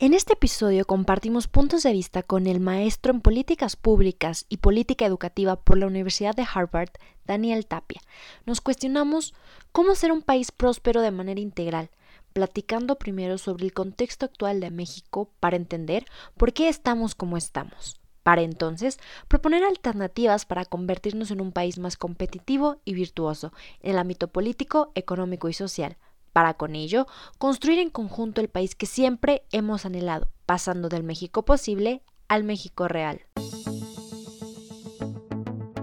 En este episodio compartimos puntos de vista con el maestro en políticas públicas y política educativa por la Universidad de Harvard, Daniel Tapia. Nos cuestionamos cómo ser un país próspero de manera integral, platicando primero sobre el contexto actual de México para entender por qué estamos como estamos. Para entonces proponer alternativas para convertirnos en un país más competitivo y virtuoso en el ámbito político, económico y social para con ello construir en conjunto el país que siempre hemos anhelado, pasando del México posible al México real.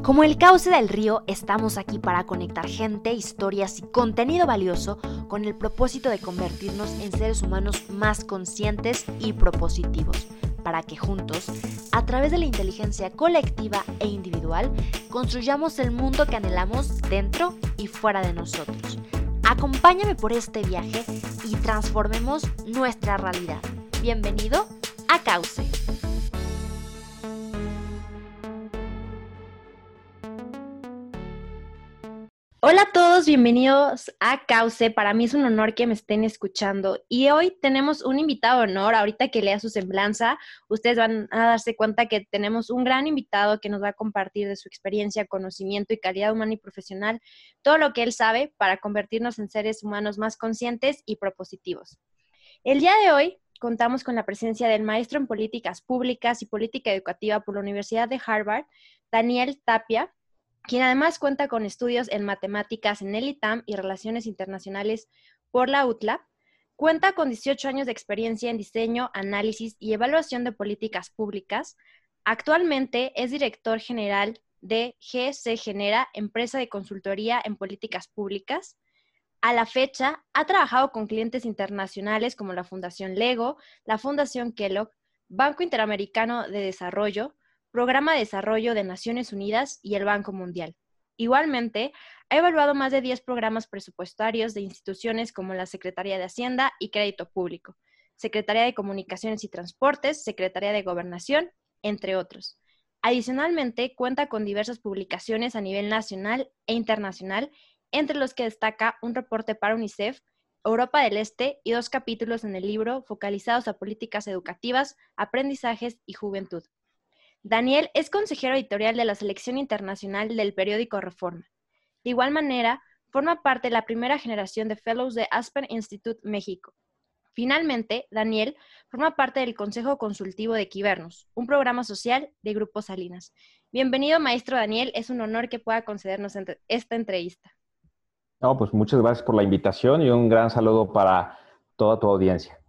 Como el cauce del río, estamos aquí para conectar gente, historias y contenido valioso con el propósito de convertirnos en seres humanos más conscientes y propositivos, para que juntos, a través de la inteligencia colectiva e individual, construyamos el mundo que anhelamos dentro y fuera de nosotros Acompáñame por este viaje y transformemos nuestra realidad. Bienvenido a Cauce. Hola a todos, bienvenidos a Cauce. Para mí es un honor que me estén escuchando y hoy tenemos un invitado de honor. Ahorita que lea su semblanza, ustedes van a darse cuenta que tenemos un gran invitado que nos va a compartir de su experiencia, conocimiento y calidad humana y profesional, todo lo que él sabe para convertirnos en seres humanos más conscientes y propositivos. El día de hoy contamos con la presencia del maestro en políticas públicas y política educativa por la Universidad de Harvard, Daniel Tapia quien además cuenta con estudios en matemáticas en el ITAM y relaciones internacionales por la UTLA, cuenta con 18 años de experiencia en diseño, análisis y evaluación de políticas públicas. Actualmente es director general de GC Genera, empresa de consultoría en políticas públicas. A la fecha, ha trabajado con clientes internacionales como la Fundación Lego, la Fundación Kellogg, Banco Interamericano de Desarrollo, Programa de Desarrollo de Naciones Unidas y el Banco Mundial. Igualmente, ha evaluado más de 10 programas presupuestarios de instituciones como la Secretaría de Hacienda y Crédito Público, Secretaría de Comunicaciones y Transportes, Secretaría de Gobernación, entre otros. Adicionalmente, cuenta con diversas publicaciones a nivel nacional e internacional, entre los que destaca un reporte para UNICEF, Europa del Este y dos capítulos en el libro focalizados a políticas educativas, aprendizajes y juventud. Daniel es consejero editorial de la selección internacional del periódico Reforma. De igual manera, forma parte de la primera generación de Fellows de Aspen Institute México. Finalmente, Daniel forma parte del Consejo Consultivo de Quibernos, un programa social de Grupo Salinas. Bienvenido, maestro Daniel. Es un honor que pueda concedernos esta entrevista. No, pues muchas gracias por la invitación y un gran saludo para toda tu audiencia.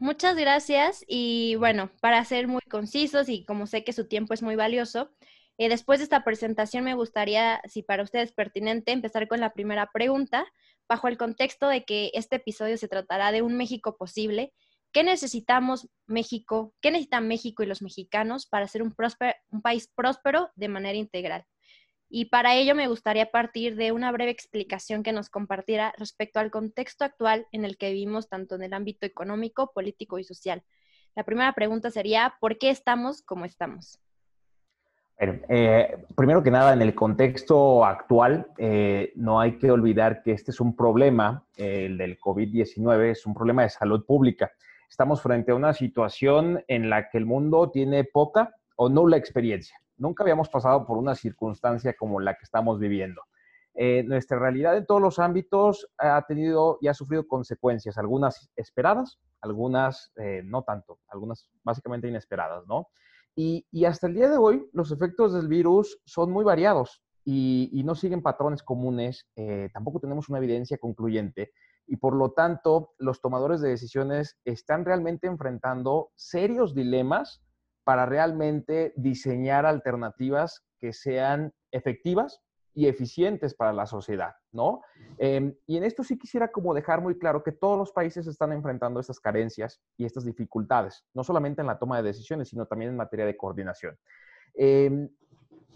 Muchas gracias y bueno, para ser muy concisos y como sé que su tiempo es muy valioso, eh, después de esta presentación me gustaría, si para ustedes es pertinente, empezar con la primera pregunta, bajo el contexto de que este episodio se tratará de un México posible. ¿Qué necesitamos México? ¿Qué necesitan México y los mexicanos para ser un, un país próspero de manera integral? Y para ello me gustaría partir de una breve explicación que nos compartiera respecto al contexto actual en el que vivimos tanto en el ámbito económico, político y social. La primera pregunta sería, ¿por qué estamos como estamos? Eh, primero que nada, en el contexto actual, eh, no hay que olvidar que este es un problema, el del COVID-19, es un problema de salud pública. Estamos frente a una situación en la que el mundo tiene poca o nula experiencia nunca habíamos pasado por una circunstancia como la que estamos viviendo. Eh, nuestra realidad en todos los ámbitos ha tenido y ha sufrido consecuencias, algunas esperadas, algunas eh, no tanto, algunas básicamente inesperadas, ¿no? Y, hasta el día de hoy los efectos del virus son muy variados y, no siguen patrones comunes, eh, tampoco tenemos una evidencia concluyente y por lo tanto los tomadores de decisiones están realmente enfrentando serios dilemas para realmente diseñar alternativas que sean efectivas y eficientes para la sociedad, ¿no? Em, y en esto sí quisiera como dejar muy claro que todos los países están enfrentando estas carencias y estas dificultades, no solamente en la toma de decisiones, sino también en materia de coordinación. Em,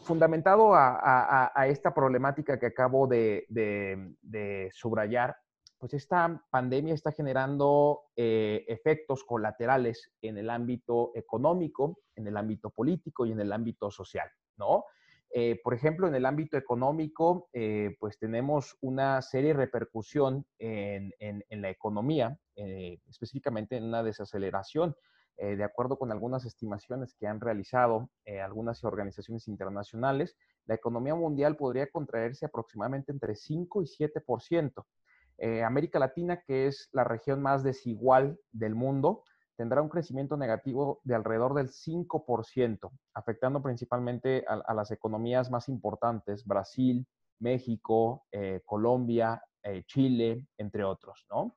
fundamentado a, esta problemática que acabo de, de subrayar, pues esta pandemia está generando eh, efectos colaterales en el ámbito económico, en el ámbito político y en el ámbito social, ¿no? Eh, por ejemplo, en el ámbito económico, eh, pues tenemos una serie de repercusión en, la economía, eh, específicamente en una desaceleración. de acuerdo con algunas estimaciones que han realizado algunas organizaciones internacionales, la economía mundial podría contraerse aproximadamente entre 5 y 7%. América Latina, que es la región más desigual del mundo, tendrá un crecimiento negativo de alrededor del 5%, afectando principalmente a, las economías más importantes, Brasil, México, eh, Colombia, eh, Chile, entre otros, ¿no?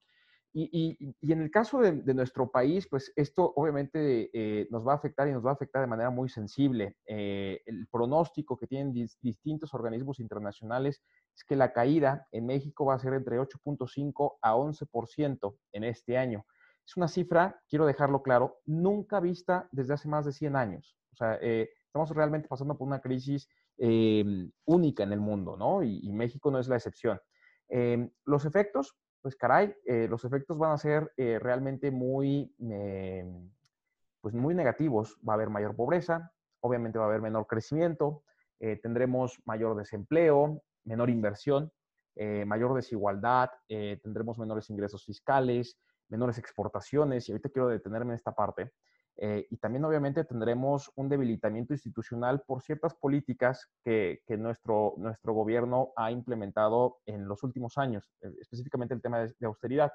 Y, en el caso de, nuestro país, pues esto obviamente eh, nos va a afectar y nos va a afectar de manera muy sensible. el pronóstico que tienen distintos organismos internacionales es que la caída en México va a ser entre 8.5 a 11% en este año. Es una cifra, quiero dejarlo claro, nunca vista desde hace más de 100 años. O sea, eh, estamos realmente pasando por una crisis em, única en el mundo, ¿no? Y, México no es la excepción. Em, los efectos, pues caray, eh, los efectos van a ser eh, realmente muy, em, pues muy negativos. Va a haber mayor pobreza, obviamente va a haber menor crecimiento, tendremos mayor desempleo, menor inversión, mayor desigualdad, tendremos menores ingresos fiscales, menores exportaciones, y ahorita quiero detenerme en esta parte, eh, y también obviamente tendremos un debilitamiento institucional por ciertas políticas que, nuestro, nuestro gobierno ha implementado en los últimos años, eh, específicamente el tema de, austeridad.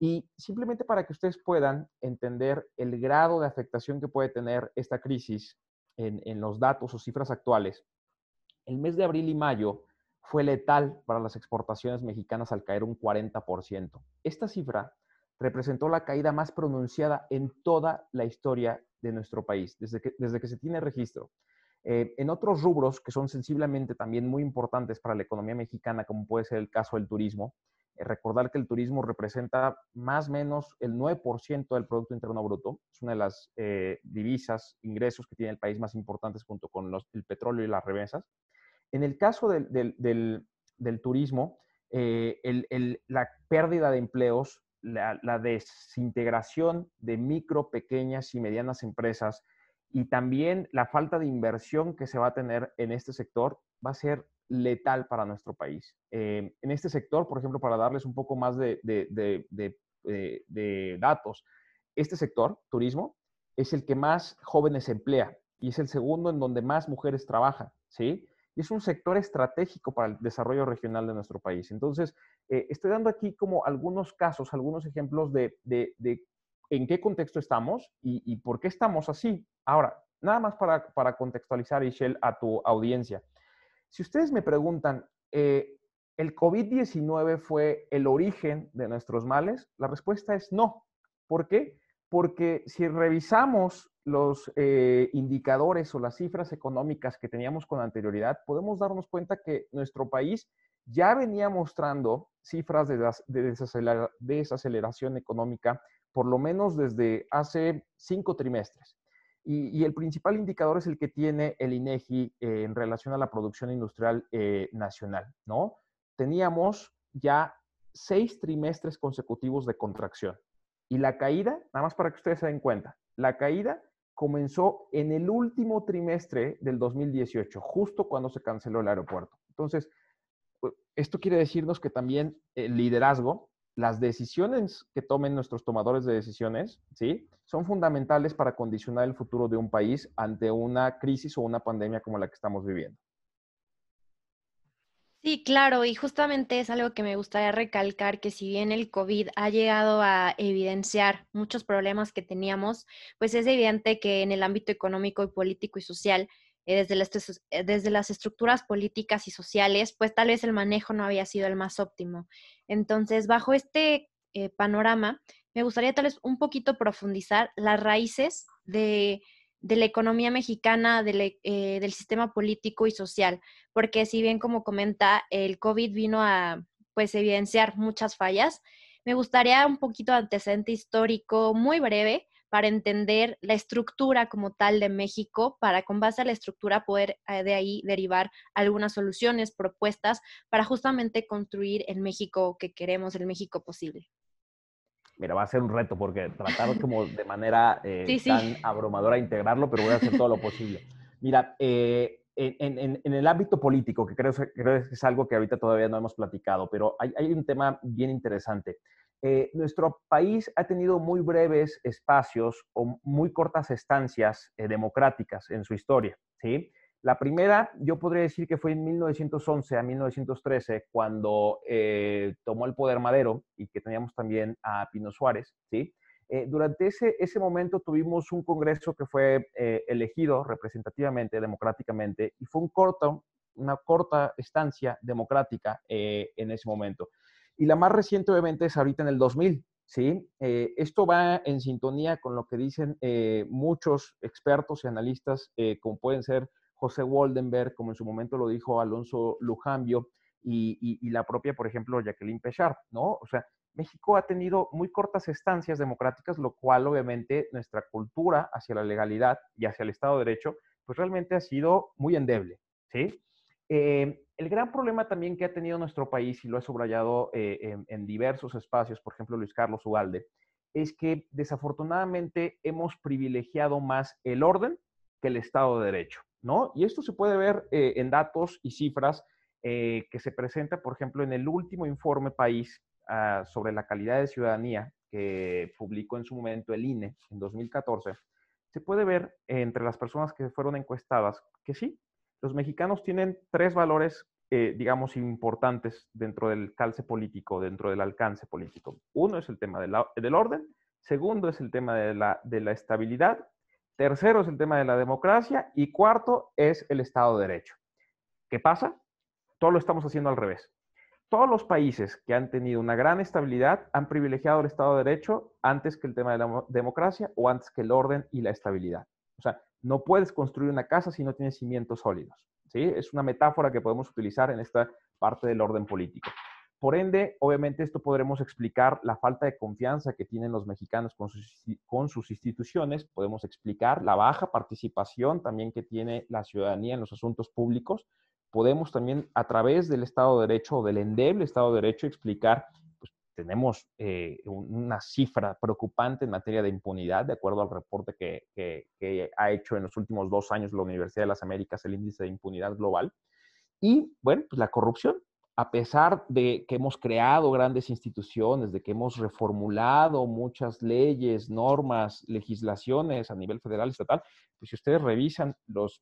Y simplemente para que ustedes puedan entender el grado de afectación que puede tener esta crisis en, en los datos o cifras actuales, el mes de abril y mayo fue letal para las exportaciones mexicanas al caer un 40%. Esta cifra representó la caída más pronunciada en toda la historia de nuestro país, desde que, desde que se tiene registro. Eh, en otros rubros que son sensiblemente también muy importantes para la economía mexicana, como puede ser el caso del turismo, eh, recordar que el turismo representa más o menos el 9% del Producto Interno Bruto, es una de las eh, divisas, ingresos que tiene el país más importantes junto con el petróleo y las remesas. En el caso del, del, turismo, la pérdida de empleos la, desintegración de micro, pequeñas y medianas empresas y también la falta de inversión que se va a tener en este sector va a ser letal para nuestro país. Eh, en este sector, por ejemplo, para darles un poco más eh, de, datos, este sector, turismo, es el que más jóvenes emplea y es el segundo en donde más mujeres trabajan, ¿sí? Y es un sector estratégico para el desarrollo regional de nuestro país. Entonces, eh, estoy dando aquí como algunos casos, algunos ejemplos de, en qué contexto estamos y, por qué estamos así. Ahora, nada más para, para contextualizar, Ishel, a tu audiencia. Si ustedes me preguntan, eh, ¿el COVID-19 fue el origen de nuestros males? La respuesta es no. ¿Por qué? Porque si revisamos los eh, indicadores o las cifras económicas que teníamos con anterioridad, podemos darnos cuenta que nuestro país ya venía mostrando cifras de, desaceleración económica, por lo menos desde hace cinco trimestres. Y, el principal indicador es el que tiene el INEGI eh, en relación a la producción industrial eh, nacional, ¿no? Teníamos ya seis trimestres consecutivos de contracción. Y la caída, nada más para que ustedes se den cuenta, la caída comenzó en el último trimestre del 2018, justo cuando se canceló el aeropuerto. Entonces, esto quiere decirnos que también el liderazgo, las decisiones que tomen nuestros tomadores de decisiones, ¿sí? Son fundamentales para condicionar el futuro de un país ante una crisis o una pandemia como la que estamos viviendo. Sí, claro, y justamente es algo que me gustaría recalcar, que si bien el COVID ha llegado a evidenciar muchos problemas que teníamos, pues es evidente que en el ámbito económico y político y social eh, desde, las, eh, desde las estructuras políticas y sociales, pues tal vez el manejo no había sido el más óptimo. Entonces, bajo este eh, panorama, me gustaría tal vez un poquito profundizar las raíces de, la economía mexicana, del sistema político y social, porque si bien como comenta, el COVID vino a pues evidenciar muchas fallas, me gustaría un poquito de antecedente histórico muy breve para entender la estructura como tal de México, para con base a la estructura poder eh, de ahí derivar algunas soluciones, propuestas para justamente construir el México que queremos, el México posible. Mira, va a ser un reto porque tratar como de manera eh, tan abrumadora integrarlo, pero voy a hacer todo lo posible. Mira, eh, en, el ámbito político, que creo, que es algo que ahorita todavía no hemos platicado, pero hay, hay un tema bien interesante. Eh, nuestro país ha tenido muy breves espacios o muy cortas estancias eh, democráticas en su historia. ¿sí? La primera, yo podría decir que fue en 1911 a 1913, cuando eh, tomó el poder Madero y que teníamos también a Pino Suárez. ¿sí? durante ese, ese momento tuvimos un Congreso que fue elegido representativamente, democráticamente, y fue un corto, una corta estancia democrática en ese momento. Y la más reciente, obviamente, es ahorita en el 2000. ¿sí? Eh, esto va en sintonía con lo que dicen eh, muchos expertos y analistas, eh, como pueden ser José Waldenberg, como en su momento lo dijo Alonso Lujambio, y, la propia, por ejemplo, Jacqueline Pechard, ¿no? O sea, México ha tenido muy cortas estancias democráticas, lo cual obviamente nuestra cultura hacia la legalidad y hacia el Estado de Derecho, pues realmente ha sido muy endeble, ¿sí? Eh, el gran problema también que ha tenido nuestro país, y lo he subrayado eh, en, diversos espacios, por ejemplo Luis Carlos Ugalde, es que desafortunadamente hemos privilegiado más el orden que el Estado de Derecho, ¿no? Y esto se puede ver eh, en datos y cifras que se presenta, por ejemplo, en el último informe país ah, sobre la calidad de ciudadanía que publicó en su momento el INE en 2014. Se puede ver entre las personas que fueron encuestadas que sí, los mexicanos tienen tres valores, eh, digamos, importantes dentro del calce político, dentro del alcance político. Uno es el tema del orden, segundo es el tema de la estabilidad, tercero es el tema de la democracia y cuarto es el Estado de Derecho. ¿Qué pasa? Todo lo estamos haciendo al revés. Todos los países que han tenido una gran estabilidad han privilegiado el Estado de Derecho antes que el tema de la democracia o antes que el orden y la estabilidad. O sea, no puedes construir una casa si no tienes cimientos sólidos. ¿sí? Es una metáfora que podemos utilizar en esta parte del orden político. Por ende, obviamente esto podremos explicar la falta de confianza que tienen los mexicanos con sus, instituciones, podemos explicar la baja participación también que tiene la ciudadanía en los asuntos públicos, podemos también a través del Estado de Derecho o del endeble Estado de Derecho explicar tenemos eh, una cifra preocupante en materia de impunidad, de acuerdo al reporte que, ha hecho en los últimos dos años la Universidad de las Américas, el índice de impunidad global. Y bueno, pues la corrupción, a pesar de que hemos creado grandes instituciones, de que hemos reformulado muchas leyes, normas, legislaciones a nivel federal estatal, pues si ustedes revisan los,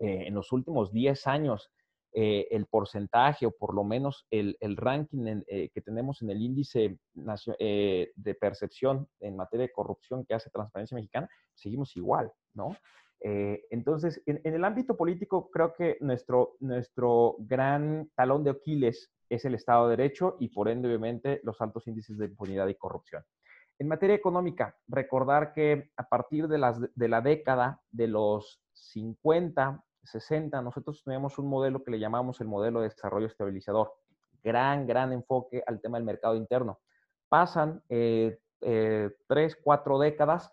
eh, en los últimos 10 años eh, el porcentaje o por lo menos el, ranking eh, que tenemos en el índice de percepción en materia de corrupción que hace Transparencia Mexicana, seguimos igual, ¿no? Entonces, en, el ámbito político, creo que nuestro, nuestro gran talón de Aquiles es el Estado de Derecho y por ende, obviamente, los altos índices de impunidad y corrupción. En materia económica, recordar que a partir de, las, de la década de los 50 60, nosotros tenemos un modelo que le llamamos el modelo de desarrollo estabilizador. Gran, gran enfoque al tema del mercado interno. Pasan eh, eh, tres, cuatro décadas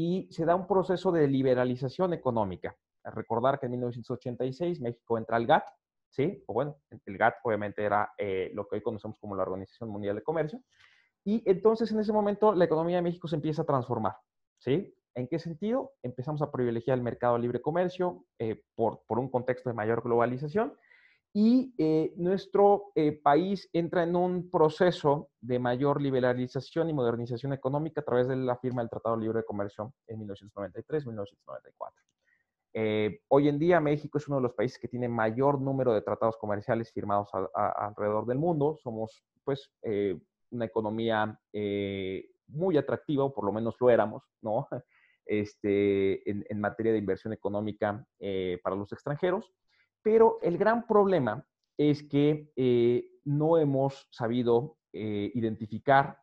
y se da un proceso de liberalización económica. recordar que en 1986 México entra al GATT, ¿sí? O bueno, el GATT obviamente era eh, lo que hoy conocemos como la Organización Mundial de Comercio. Y entonces en ese momento la economía de México se empieza a transformar, ¿sí? ¿En qué sentido? Empezamos a privilegiar el mercado libre comercio eh, por, por, un contexto de mayor globalización y eh, nuestro eh, país entra en un proceso de mayor liberalización y modernización económica a través de la firma del Tratado de Libre Comercio en 1993-1994. hoy en día México es uno de los países que tiene mayor número de tratados comerciales firmados alrededor del mundo. Somos pues una economía muy atractiva, o por lo menos lo éramos, ¿no? este, en, materia de inversión económica eh, para los extranjeros. Pero el gran problema es que eh, no hemos sabido eh, identificar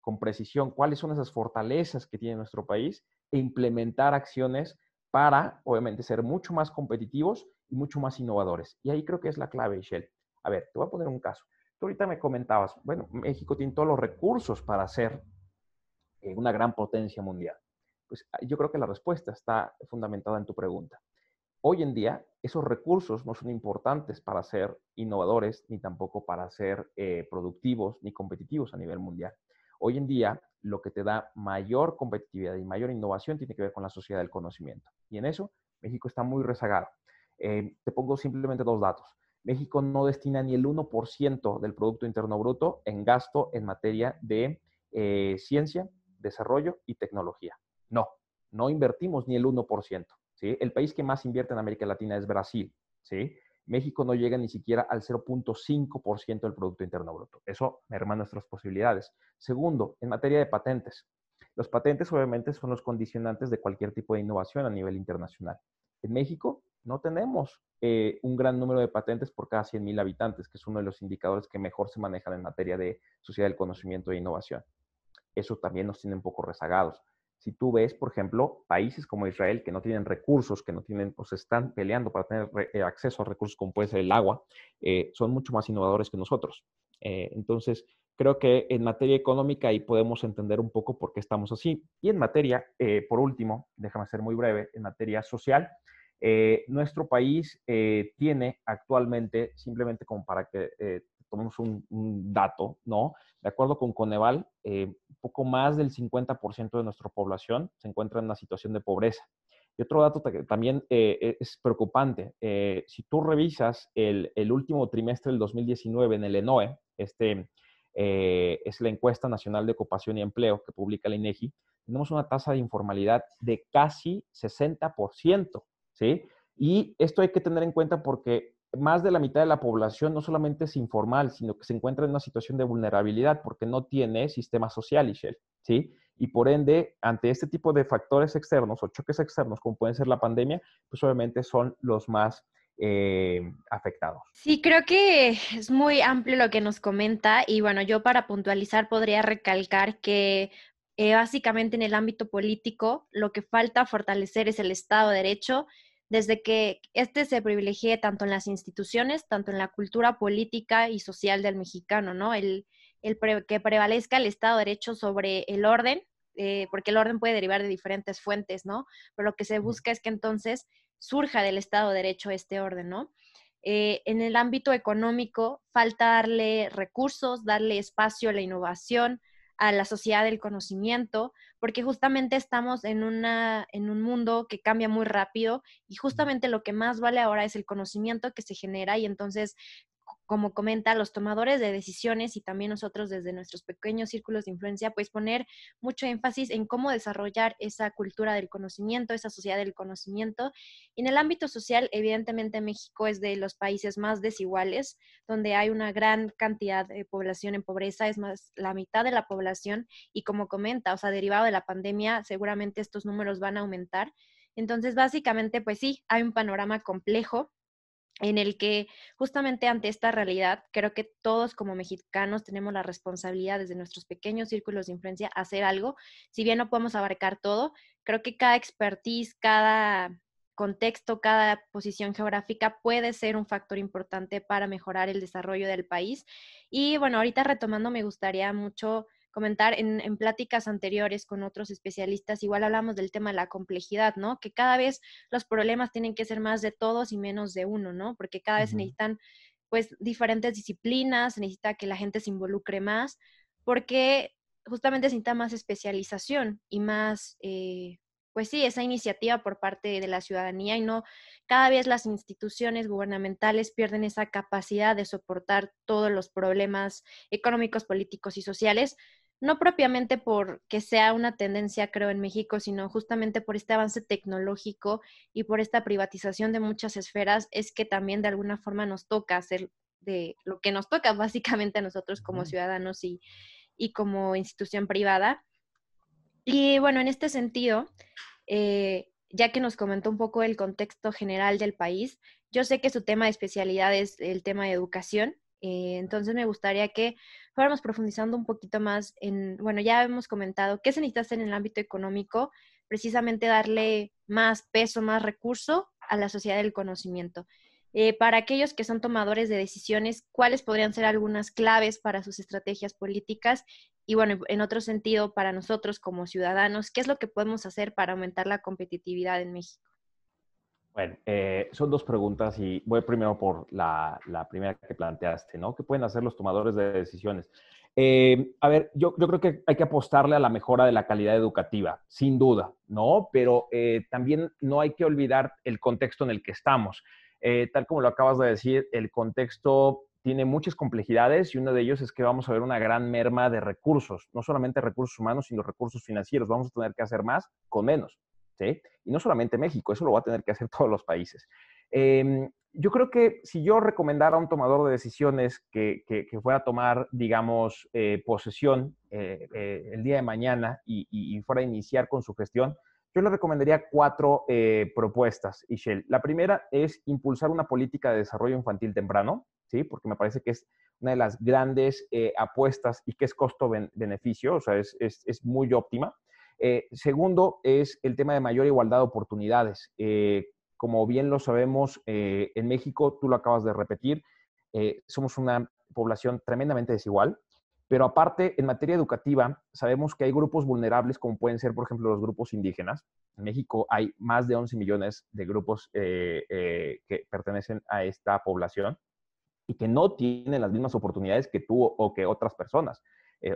con precisión cuáles son esas fortalezas que tiene nuestro país e implementar acciones para, obviamente, ser mucho más competitivos y mucho más innovadores. Y ahí creo que es la clave, Michelle. A ver, te voy a poner un caso. Tú ahorita me comentabas, bueno, México tiene todos los recursos para ser una gran potencia mundial. Pues yo creo que la respuesta está fundamentada en tu pregunta. Hoy en día, esos recursos no son importantes para ser innovadores, ni tampoco para ser eh, productivos ni competitivos a nivel mundial. Hoy en día, lo que te da mayor competitividad y mayor innovación tiene que ver con la sociedad del conocimiento. Y en eso, México está muy rezagado. Eh, te pongo simplemente dos datos. México no destina ni el 1% del Producto Interno Bruto en gasto en materia de eh, ciencia, desarrollo y tecnología. No, no invertimos ni el 1%. El país que más invierte en América Latina es Brasil. ¿sí? México no llega ni siquiera al 0.5% del Producto Interno Bruto. Eso merma nuestras posibilidades. Segundo, en materia de patentes. Los patentes obviamente son los condicionantes de cualquier tipo de innovación a nivel internacional. En México no tenemos eh, un gran número de patentes por cada 100.000 habitantes, que es uno de los indicadores que mejor se manejan en materia de sociedad del conocimiento e innovación. Eso también nos tiene un poco rezagados. Si tú ves, por ejemplo, países como Israel que no tienen recursos, que no tienen o se están peleando para tener eh, acceso a recursos como puede ser el agua, eh, son mucho más innovadores que nosotros. entonces, creo que en materia económica ahí podemos entender un poco por qué estamos así. Y en materia, por último, déjame ser muy breve, en materia social, eh, nuestro país eh, tiene actualmente, simplemente como para que eh, tomemos un, dato, ¿no? De acuerdo con Coneval, un poco más del 50% de nuestra población se encuentra en una situación de pobreza. Y otro dato que también es preocupante, si tú revisas el, el, último trimestre del 2019 en el ENOE, este es la encuesta nacional de ocupación y empleo que publica la INEGI, tenemos una tasa de informalidad de casi 60%. ¿sí? Y esto hay que tener en cuenta porque más de la mitad de la población no solamente es informal, sino que se encuentra en una situación de vulnerabilidad porque no tiene sistema social, ¿sí? Y por ende, ante este tipo de factores externos o choques externos, como pueden ser la pandemia, pues obviamente son los más eh, afectados. Sí, creo que es muy amplio lo que nos comenta y bueno, yo para puntualizar podría recalcar que eh, básicamente en el ámbito político lo que falta fortalecer es el Estado de Derecho desde que este se privilegie tanto en las instituciones, tanto en la cultura política y social del mexicano, ¿no? El, que prevalezca el Estado de Derecho sobre el orden, eh, porque el orden puede derivar de diferentes fuentes, ¿no? Pero lo que se busca es que entonces surja del Estado de Derecho este orden, ¿no? Eh, en el ámbito económico, falta darle recursos, darle espacio a la innovación, a la sociedad del conocimiento, porque justamente estamos en, una, en un mundo que cambia muy rápido y justamente lo que más vale ahora es el conocimiento que se genera y entonces como comenta, los tomadores de decisiones y también nosotros desde nuestros pequeños círculos de influencia, pues poner mucho énfasis en cómo desarrollar esa cultura del conocimiento, esa sociedad del conocimiento. En el ámbito social, evidentemente México es de los países más desiguales, donde hay una gran cantidad de población en pobreza, es más la mitad de la población y como comenta, o sea, derivado de la pandemia, seguramente estos números van a aumentar. Entonces, básicamente, pues sí, hay un panorama complejo en el que justamente ante esta realidad, creo que todos como mexicanos tenemos la responsabilidad desde nuestros pequeños círculos de influencia hacer algo. Si bien no podemos abarcar todo, creo que cada expertise, cada contexto, cada posición geográfica puede ser un factor importante para mejorar el desarrollo del país. Y bueno, ahorita retomando, me gustaría mucho comentar en, en, pláticas anteriores con otros especialistas, igual hablamos del tema de la complejidad, ¿no? Que cada vez los problemas tienen que ser más de todos y menos de uno, ¿no? Porque cada vez necesitan pues diferentes disciplinas, se necesita que la gente se involucre más, porque justamente se necesita más especialización y más, eh, pues sí, esa iniciativa por parte de la ciudadanía y no cada vez las instituciones gubernamentales pierden esa capacidad de soportar todos los problemas económicos, políticos y sociales, no propiamente porque sea una tendencia, creo, en México, sino justamente por este avance tecnológico y por esta privatización de muchas esferas, es que también de alguna forma nos toca hacer de lo que nos toca básicamente a nosotros como ciudadanos y, y como institución privada. Y bueno, en este sentido, eh, ya que nos comentó un poco el contexto general del país, yo sé que su tema de especialidad es el tema de educación, eh, entonces me gustaría que fuéramos profundizando un poquito más en, bueno, ya hemos comentado qué se necesita hacer en el ámbito económico, precisamente darle más peso, más recurso a la sociedad del conocimiento. Eh, para aquellos que son tomadores de decisiones, ¿cuáles podrían ser algunas claves para sus estrategias políticas? Y bueno, en otro sentido, para nosotros como ciudadanos, ¿qué es lo que podemos hacer para aumentar la competitividad en México? Bueno, eh, son dos preguntas y voy primero por la, primera que planteaste, ¿no? ¿Qué pueden hacer los tomadores de decisiones? Eh, a ver, yo, creo que hay que apostarle a la mejora de la calidad educativa, sin duda, ¿no? Pero eh, también no hay que olvidar el contexto en el que estamos. Eh, tal como lo acabas de decir, el contexto tiene muchas complejidades y uno de ellos es que vamos a ver una gran merma de recursos, no solamente recursos humanos, sino recursos financieros. Vamos a tener que hacer más con menos. Y no solamente México, eso lo va a tener que hacer todos los países. Em, yo creo que si yo recomendara a un tomador de decisiones que, fuera a tomar, digamos, eh, posesión eh, eh, el día de mañana y, fuera a iniciar con su gestión, yo le recomendaría cuatro propuestas, Ishel. La primera es impulsar una política de desarrollo infantil temprano, ¿sí? Porque me parece que es una de las grandes apuestas y que es costo-beneficio, o sea, es, es, muy óptima. Segundo es el tema de mayor igualdad de oportunidades como bien lo sabemos, eh, en México, tú lo acabas de repetir, eh, somos una población tremendamente desigual, pero aparte, en materia educativa, sabemos que hay grupos vulnerables, como pueden ser, por ejemplo, los grupos indígenas. En México hay más de 11 millones de grupos eh, que pertenecen a esta población y que no tienen las mismas oportunidades que tú o que otras personas,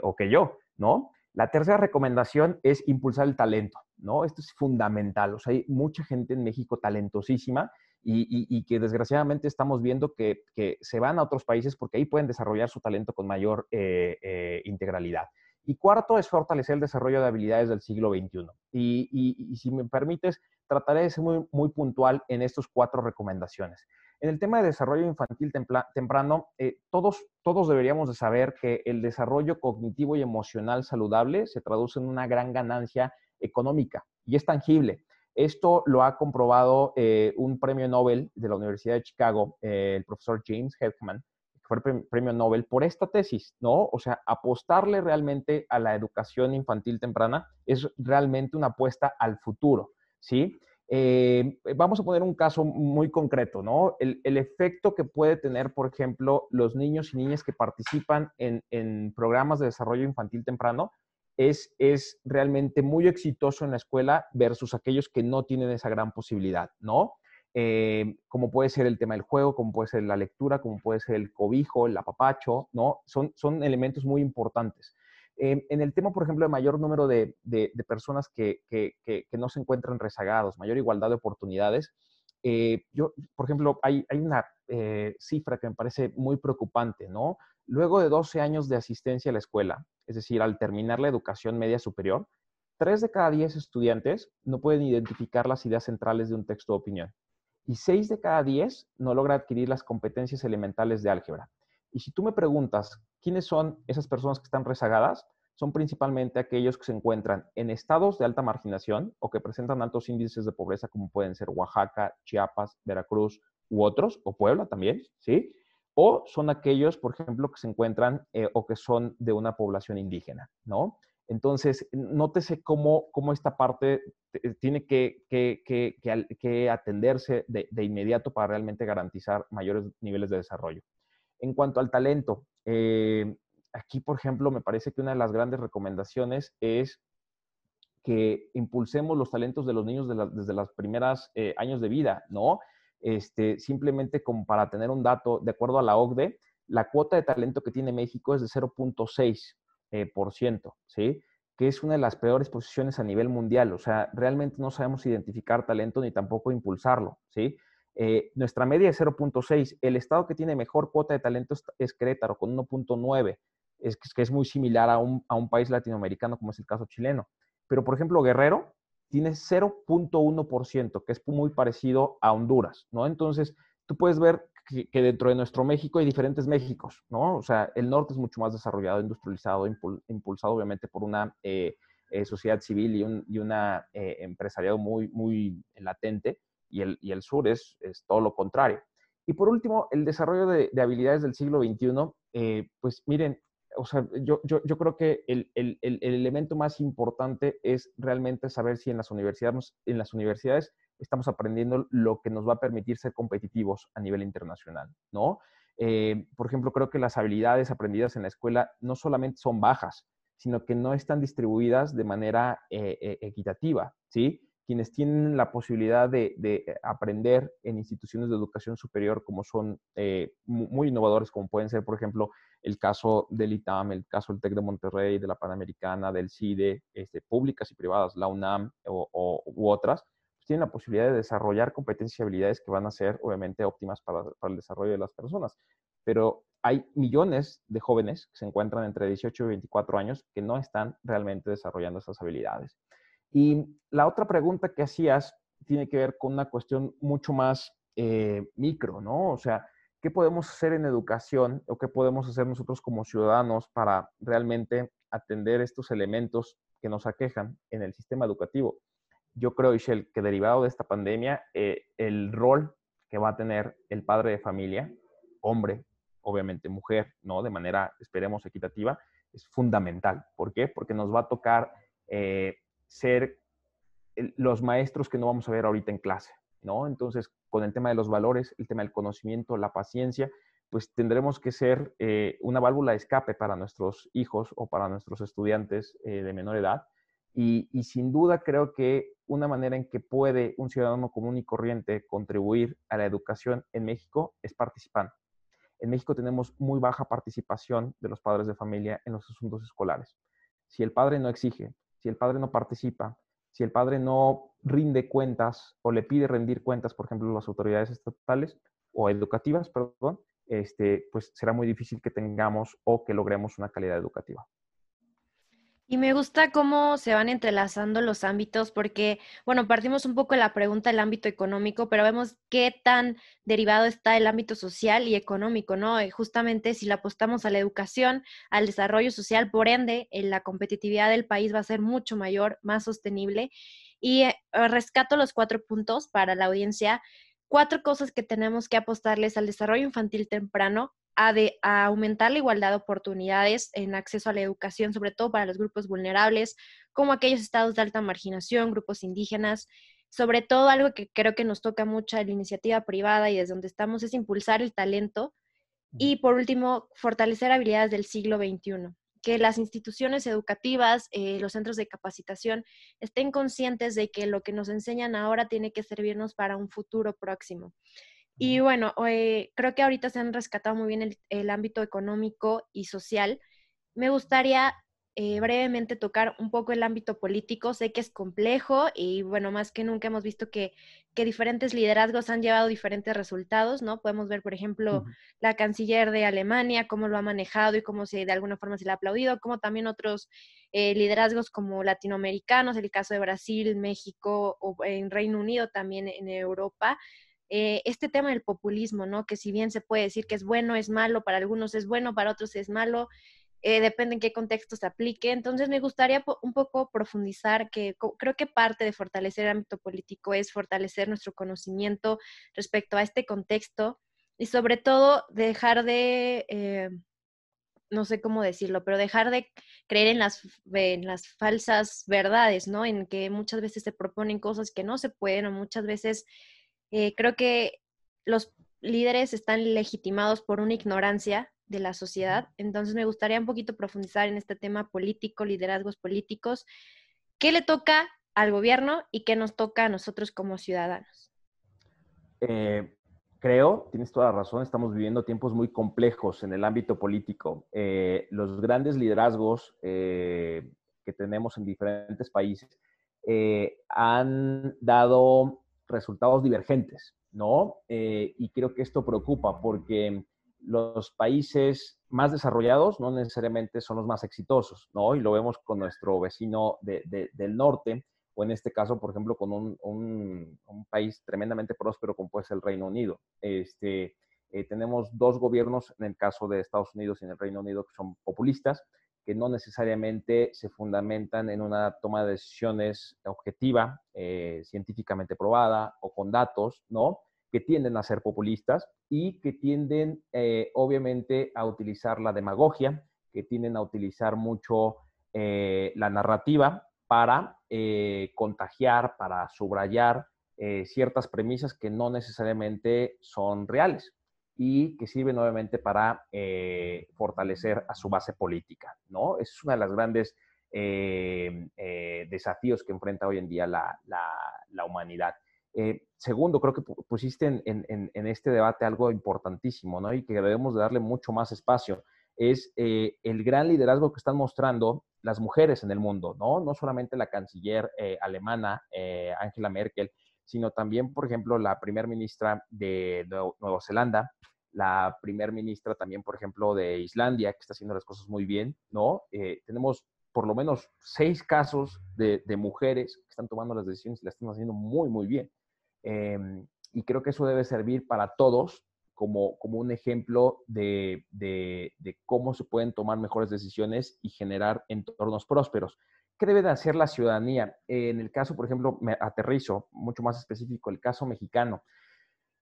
o que yo, ¿no? La tercera recomendación es impulsar el talento, ¿no? Esto es fundamental. O sea, hay mucha gente en México talentosísima y, que desgraciadamente estamos viendo que, se van a otros países porque ahí pueden desarrollar su talento con mayor eh, eh, integralidad. Y cuarto es fortalecer el desarrollo de habilidades del siglo XXI. Y, si me permites, trataré de ser muy, muy puntual en estas cuatro recomendaciones. En el tema de desarrollo infantil temprano, eh, todos, todos deberíamos de saber que el desarrollo cognitivo y emocional saludable se traduce en una gran ganancia económica y es tangible. Esto lo ha comprobado eh, un premio Nobel de la Universidad de Chicago, eh, el profesor James Heckman, que fue premio Nobel por esta tesis, ¿no? O sea, apostarle realmente a la educación infantil temprana es realmente una apuesta al futuro, ¿sí? Eh, vamos a poner un caso muy concreto, ¿no? El, efecto que puede tener, por ejemplo, los niños y niñas que participan en, programas de desarrollo infantil temprano es, es, realmente muy exitoso en la escuela versus aquellos que no tienen esa gran posibilidad, ¿no? Eh, como puede ser el tema del juego, como puede ser la lectura, como puede ser el cobijo, el apapacho, ¿no? Son, son elementos muy importantes. Em, en el tema, por ejemplo, de mayor número de, personas que, no se encuentran rezagados, mayor igualdad de oportunidades, eh, yo, por ejemplo, hay, una eh, cifra que me parece muy preocupante, ¿no? Luego de 12 años de asistencia a la escuela, es decir, al terminar la educación media superior, 3 de cada 10 estudiantes no pueden identificar las ideas centrales de un texto de opinión. Y 6 de cada 10 no logran adquirir las competencias elementales de álgebra. Y si tú me preguntas, ¿quiénes son esas personas que están rezagadas? Son principalmente aquellos que se encuentran en estados de alta marginación o que presentan altos índices de pobreza como pueden ser Oaxaca, Chiapas, Veracruz u otros, o Puebla también, ¿sí? O son aquellos, por ejemplo, que se encuentran eh, o que son de una población indígena, ¿no? Entonces, nótese cómo, cómo esta parte eh, tiene que, que, que, atenderse de, de, inmediato para realmente garantizar mayores niveles de desarrollo. En cuanto al talento, eh, aquí, por ejemplo, me parece que una de las grandes recomendaciones es que impulsemos los talentos de los niños desde los primeros eh, años de vida, ¿no? Este, simplemente como para tener un dato, de acuerdo a la OCDE, la cuota de talento que tiene México es de 0.6%, eh, ¿sí? Que es una de las peores posiciones a nivel mundial. O sea, realmente no sabemos identificar talento ni tampoco impulsarlo, ¿sí? Eh, nuestra media es 0.6. El estado que tiene mejor cuota de talento es, Querétaro, con 1.9. Es que es muy similar a un, país latinoamericano, como es el caso chileno. Pero, por ejemplo, Guerrero tiene 0.1%, que es muy parecido a Honduras, ¿no? Entonces, tú puedes ver que, dentro de nuestro México hay diferentes Méxicos, ¿no? O sea, el norte es mucho más desarrollado, industrializado, impulsado obviamente por una eh, eh, sociedad civil y, un, y una empresariado muy, muy latente y el, sur es, todo lo contrario. Y por último, el desarrollo de, habilidades del siglo XXI, eh, pues miren, o sea, yo, yo, creo que el, elemento más importante es realmente saber si en las, universidades, en las universidades estamos aprendiendo lo que nos va a permitir ser competitivos a nivel internacional, ¿no? Eh, por ejemplo, creo que las habilidades aprendidas en la escuela no solamente son bajas, sino que no están distribuidas de manera eh, equitativa, ¿sí? Quienes tienen la posibilidad de, eh, aprender en instituciones de educación superior como son eh, muy innovadores, como pueden ser, por ejemplo, el caso del ITAM, el caso del TEC de Monterrey, de la Panamericana, del CIDE, este, públicas y privadas, la UNAM o, u otras, tienen la posibilidad de desarrollar competencias y habilidades que van a ser obviamente óptimas para, para el desarrollo de las personas. Pero hay millones de jóvenes que se encuentran entre 18 y 24 años que no están realmente desarrollando esas habilidades. Y la otra pregunta que hacías tiene que ver con una cuestión mucho más eh, micro, ¿no? O sea, ¿qué podemos hacer en educación o qué podemos hacer nosotros como ciudadanos para realmente atender estos elementos que nos aquejan en el sistema educativo? Yo creo, Michelle, que derivado de esta pandemia, eh, el rol que va a tener el padre de familia, hombre, obviamente mujer, ¿no? De manera, esperemos, equitativa, es fundamental. ¿Por qué? Porque nos va a tocar eh, ser los maestros que no vamos a ver ahorita en clase, ¿no? Entonces, con el tema de los valores, el tema del conocimiento, la paciencia, pues tendremos que ser eh, una válvula de escape para nuestros hijos o para nuestros estudiantes eh, de menor edad. Y, y, sin duda creo que una manera en que puede un ciudadano común y corriente contribuir a la educación en México es participando. En México tenemos muy baja participación de los padres de familia en los asuntos escolares. Si el padre no exige, si el padre no participa, si el padre no rinde cuentas o le pide rendir cuentas, por ejemplo, las autoridades estatales o educativas, perdón, este, pues será muy difícil que tengamos o que logremos una calidad educativa. Y me gusta cómo se van entrelazando los ámbitos, porque, bueno, partimos un poco de la pregunta del ámbito económico, pero vemos qué tan derivado está el ámbito social y económico, ¿no? Eh, justamente si le apostamos a la educación, al desarrollo social, por ende, en la competitividad del país va a ser mucho mayor, más sostenible. Y eh, rescato los cuatro puntos para la audiencia. Cuatro cosas que tenemos que apostarles al desarrollo infantil temprano, a, de, aumentar la igualdad de oportunidades en acceso a la educación, sobre todo para los grupos vulnerables, como aquellos estados de alta marginación, grupos indígenas. Sobre todo algo que creo que nos toca mucho la iniciativa privada y desde donde estamos es impulsar el talento y por último, fortalecer habilidades del siglo XXI que las instituciones educativas, eh, los centros de capacitación estén conscientes de que lo que nos enseñan ahora tiene que servirnos para un futuro próximo. Y bueno, eh, creo que ahorita se han rescatado muy bien el, ámbito económico y social. Me gustaría eh, brevemente tocar un poco el ámbito político. Sé que es complejo y bueno, más que nunca hemos visto que, diferentes liderazgos han llevado diferentes resultados, ¿no? Podemos ver, por ejemplo, la canciller de Alemania, cómo lo ha manejado y cómo se, de alguna forma se le ha aplaudido, como también otros eh, liderazgos como latinoamericanos, el caso de Brasil, México o en Reino Unido, también en Europa. Eh, este tema del populismo, ¿no? Que si bien se puede decir que es bueno, es malo, para algunos es bueno, para otros es malo, eh, depende en qué contexto se aplique. Entonces me gustaría un poco profundizar que creo que parte de fortalecer el ámbito político es fortalecer nuestro conocimiento respecto a este contexto y sobre todo dejar de... Eh, no sé cómo decirlo, pero dejar de creer en las, en las falsas verdades, ¿no? En que muchas veces se proponen cosas que no se pueden o muchas veces eh, creo que los líderes están legitimados por una ignorancia de la sociedad. Entonces me gustaría un poquito profundizar en este tema político, liderazgos políticos. ¿Qué le toca al gobierno y qué nos toca a nosotros como ciudadanos? Eh, creo, tienes toda la razón, estamos viviendo tiempos muy complejos en el ámbito político. Eh, los grandes liderazgos que tenemos en diferentes países han dado resultados divergentes, ¿no? Eh, y creo que esto preocupa porque los países más desarrollados no necesariamente son los más exitosos, ¿no? Y lo vemos con nuestro vecino del norte, o en este caso, por ejemplo, con un, país tremendamente próspero como puede ser el Reino Unido. Este, eh, tenemos dos gobiernos, en el caso de Estados Unidos y en el Reino Unido, que son populistas, que no necesariamente se fundamentan en una toma de decisiones objetiva, eh, científicamente probada o con datos, ¿no? Que tienden a ser populistas y que tienden, eh, obviamente, a utilizar la demagogia, que tienden a utilizar mucho eh, la narrativa para contagiar, para subrayar ciertas premisas que no necesariamente son reales y que sirven obviamente para eh, fortalecer a su base política, ¿no? es una de las grandes eh, eh, desafíos que enfrenta hoy en día la, la, humanidad. segundo, creo que pusiste en, en, en, este debate algo importantísimo, ¿no? Y que debemos de darle mucho más espacio, es el gran liderazgo que están mostrando las mujeres en el mundo, ¿no? No solamente la canciller alemana, Angela Merkel, sino también, por ejemplo, la primer ministra de Nueva Zelanda, la primer ministra también, por ejemplo, de Islandia, que está haciendo las cosas muy bien, ¿no? Eh, tenemos por lo menos seis casos de, mujeres que están tomando las decisiones y las están haciendo muy, muy bien. Em, y creo que eso debe servir para todos como, como un ejemplo de, cómo se pueden tomar mejores decisiones y generar entornos prósperos. ¿Qué debe de hacer la ciudadanía? en el caso, por ejemplo, me aterrizo, mucho más específico, el caso mexicano.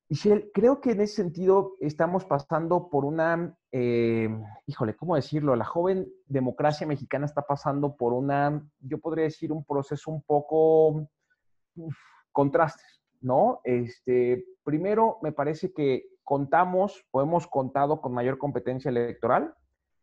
Michelle, creo que en ese sentido estamos pasando por una, eh, híjole, ¿cómo decirlo? La joven democracia mexicana está pasando por una, yo podría decir, un proceso un poco contrastes, ¿no? Este, primero, me parece que contamos o hemos contado con mayor competencia electoral,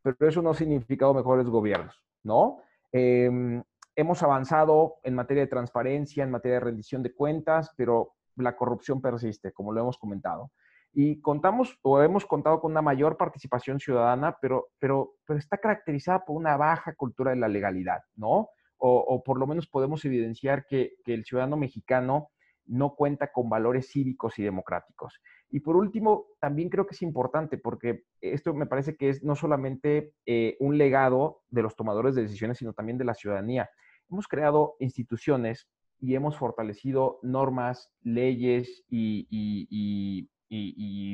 pero eso no ha significado mejores gobiernos, ¿no? Em, hemos avanzado en materia de transparencia, en materia de rendición de cuentas, pero la corrupción persiste, como lo hemos comentado. Y contamos o hemos contado con una mayor participación ciudadana, pero, pero, pero está caracterizada por una baja cultura de la legalidad, ¿no? O, por lo menos podemos evidenciar que, que, el ciudadano mexicano no cuenta con valores cívicos y democráticos. Y por último, también creo que es importante porque esto me parece que es no solamente eh, un legado de los tomadores de decisiones, sino también de la ciudadanía. Hemos creado instituciones y hemos fortalecido normas, leyes y,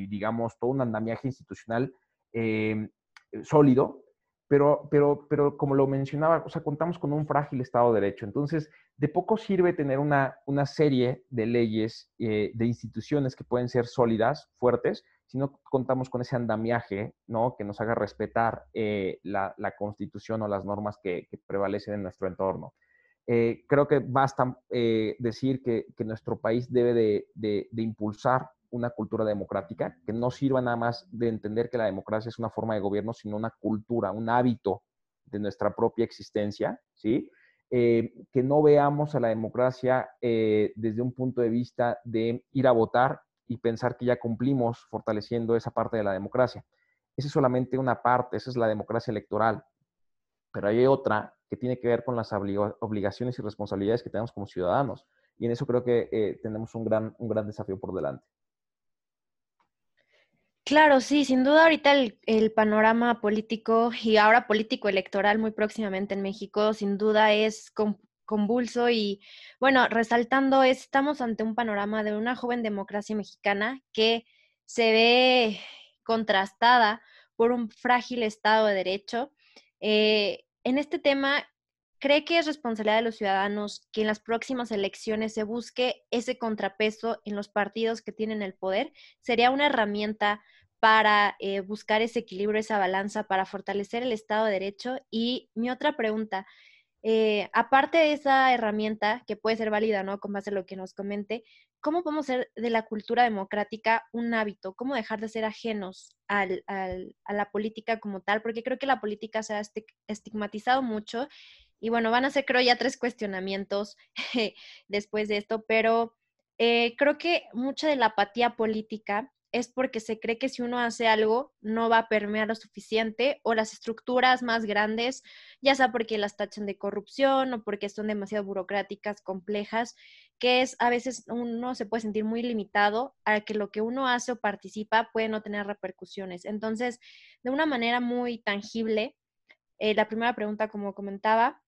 digamos, todo un andamiaje institucional em, sólido, pero, pero, pero como lo mencionaba, o sea, contamos con un frágil Estado de Derecho. Entonces, de poco sirve tener una, una serie de leyes, eh, de instituciones que pueden ser sólidas, fuertes, si no contamos con ese andamiaje, ¿no? Que nos haga respetar eh, la, la, constitución o las normas que, que prevalecen en nuestro entorno. Eh, creo que basta eh, decir que, nuestro país debe de, impulsar una cultura democrática, que no sirva nada más de entender que la democracia es una forma de gobierno, sino una cultura, un hábito de nuestra propia existencia, ¿sí? Eh, que no veamos a la democracia desde un punto de vista de ir a votar y pensar que ya cumplimos fortaleciendo esa parte de la democracia. Esa es solamente una parte, esa es la democracia electoral, pero hay otra que tiene que ver con las obligaciones y responsabilidades que tenemos como ciudadanos. Y en eso creo que eh, tenemos un gran, un gran desafío por delante. Claro, sí, sin duda ahorita el, panorama político y ahora político electoral muy próximamente en México, sin duda es convulso y bueno, resaltando, estamos ante un panorama de una joven democracia mexicana que se ve contrastada por un frágil Estado de Derecho. Eh, en este tema, ¿cree que es responsabilidad de los ciudadanos que en las próximas elecciones se busque ese contrapeso en los partidos que tienen el poder? ¿Sería una herramienta para eh, buscar ese equilibrio, esa balanza, para fortalecer el Estado de Derecho? Y mi otra pregunta, eh, aparte de esa herramienta, que puede ser válida, ¿no? Con base a lo que nos comente, ¿cómo podemos hacer de la cultura democrática un hábito? ¿Cómo dejar de ser ajenos a la política como tal? Porque creo que la política se ha estigmatizado mucho y bueno, van a ser, creo, ya tres cuestionamientos después de esto, pero eh, creo que mucha de la apatía política es porque se cree que si uno hace algo no va a permear lo suficiente o las estructuras más grandes, ya sea porque las tachan de corrupción o porque son demasiado burocráticas, complejas, que es a veces uno se puede sentir muy limitado a que lo que uno hace o participa puede no tener repercusiones. Entonces, de una manera muy tangible, eh, la primera pregunta, como comentaba,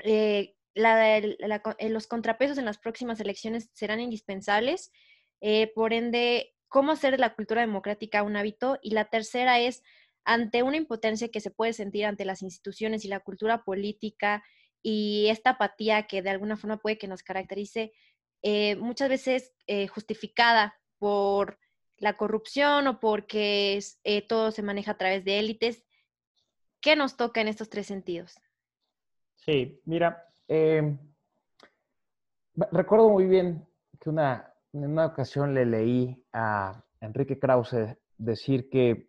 eh, la eh, los contrapesos en las próximas elecciones serán indispensables. por ende, cómo hacer la cultura democrática un hábito. Y la tercera es, ante una impotencia que se puede sentir ante las instituciones y la cultura política y esta apatía que de alguna forma puede que nos caracterice, eh, muchas veces eh, justificada por la corrupción o porque eh, todo se maneja a través de élites. ¿Qué nos toca en estos tres sentidos? Sí, mira, recuerdo muy bien que una, en una ocasión le leí a Enrique Krause decir que,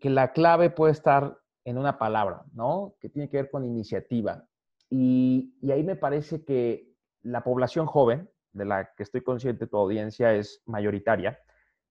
que la clave puede estar en una palabra, ¿no? Que tiene que ver con iniciativa. Y, ahí me parece que la población joven, de la que estoy consciente tu audiencia es mayoritaria,